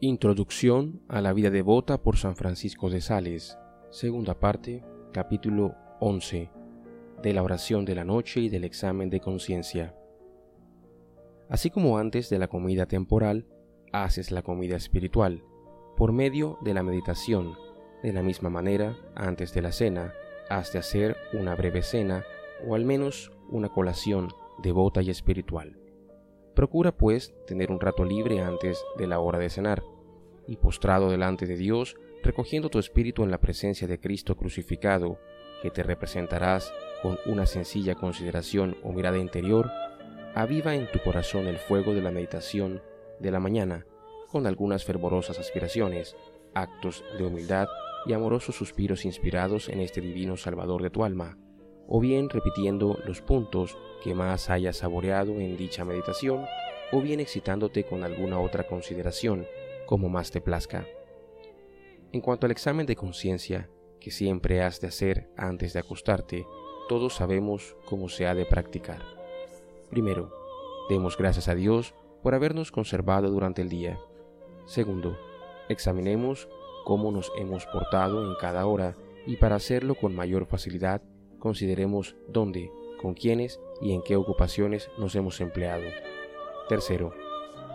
Introducción a la vida devota por San Francisco de Sales, segunda parte, capítulo 11, de la oración de la noche y del examen de conciencia. Así como antes de la comida temporal, haces la comida espiritual, por medio de la meditación, de la misma manera, antes de la cena, has de hacer una breve cena, o al menos una colación devota y espiritual. Procura, pues, tener un rato libre antes de la hora de cenar, y postrado delante de Dios, recogiendo tu espíritu en la presencia de Cristo crucificado, que te representarás con una sencilla consideración o mirada interior, aviva en tu corazón el fuego de la meditación de la mañana, con algunas fervorosas aspiraciones, actos de humildad y amorosos suspiros inspirados en este divino Salvador de tu alma, o bien repitiendo los puntos que más hayas saboreado en dicha meditación, o bien excitándote con alguna otra consideración, como más te plazca. En cuanto al examen de conciencia, que siempre has de hacer antes de acostarte, todos sabemos cómo se ha de practicar. Primero, demos gracias a Dios por habernos conservado durante el día. Segundo, examinemos cómo nos hemos portado en cada hora y para hacerlo con mayor facilidad consideremos dónde, con quiénes y en qué ocupaciones nos hemos empleado. Tercero,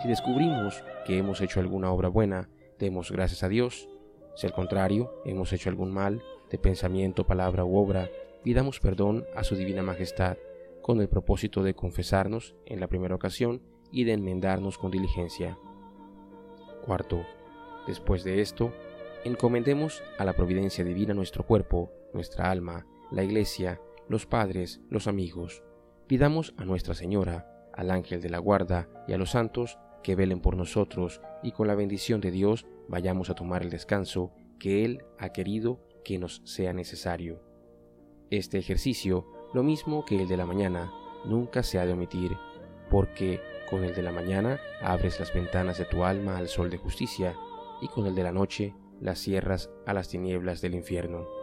si descubrimos que hemos hecho alguna obra buena, demos gracias a Dios. Si al contrario hemos hecho algún mal, de pensamiento, palabra u obra, pidamos perdón a su Divina Majestad, con el propósito de confesarnos en la primera ocasión y de enmendarnos con diligencia. Cuarto, después de esto, encomendemos a la providencia divina nuestro cuerpo, nuestra alma, la iglesia, los padres, los amigos. Pidamos a Nuestra Señora, al ángel de la guarda y a los santos que velen por nosotros y con la bendición de Dios vayamos a tomar el descanso que Él ha querido que nos sea necesario. Este ejercicio, lo mismo que el de la mañana, nunca se ha de omitir, porque con el de la mañana abres las ventanas de tu alma al sol de justicia, y con el de la noche las cierras a las tinieblas del infierno.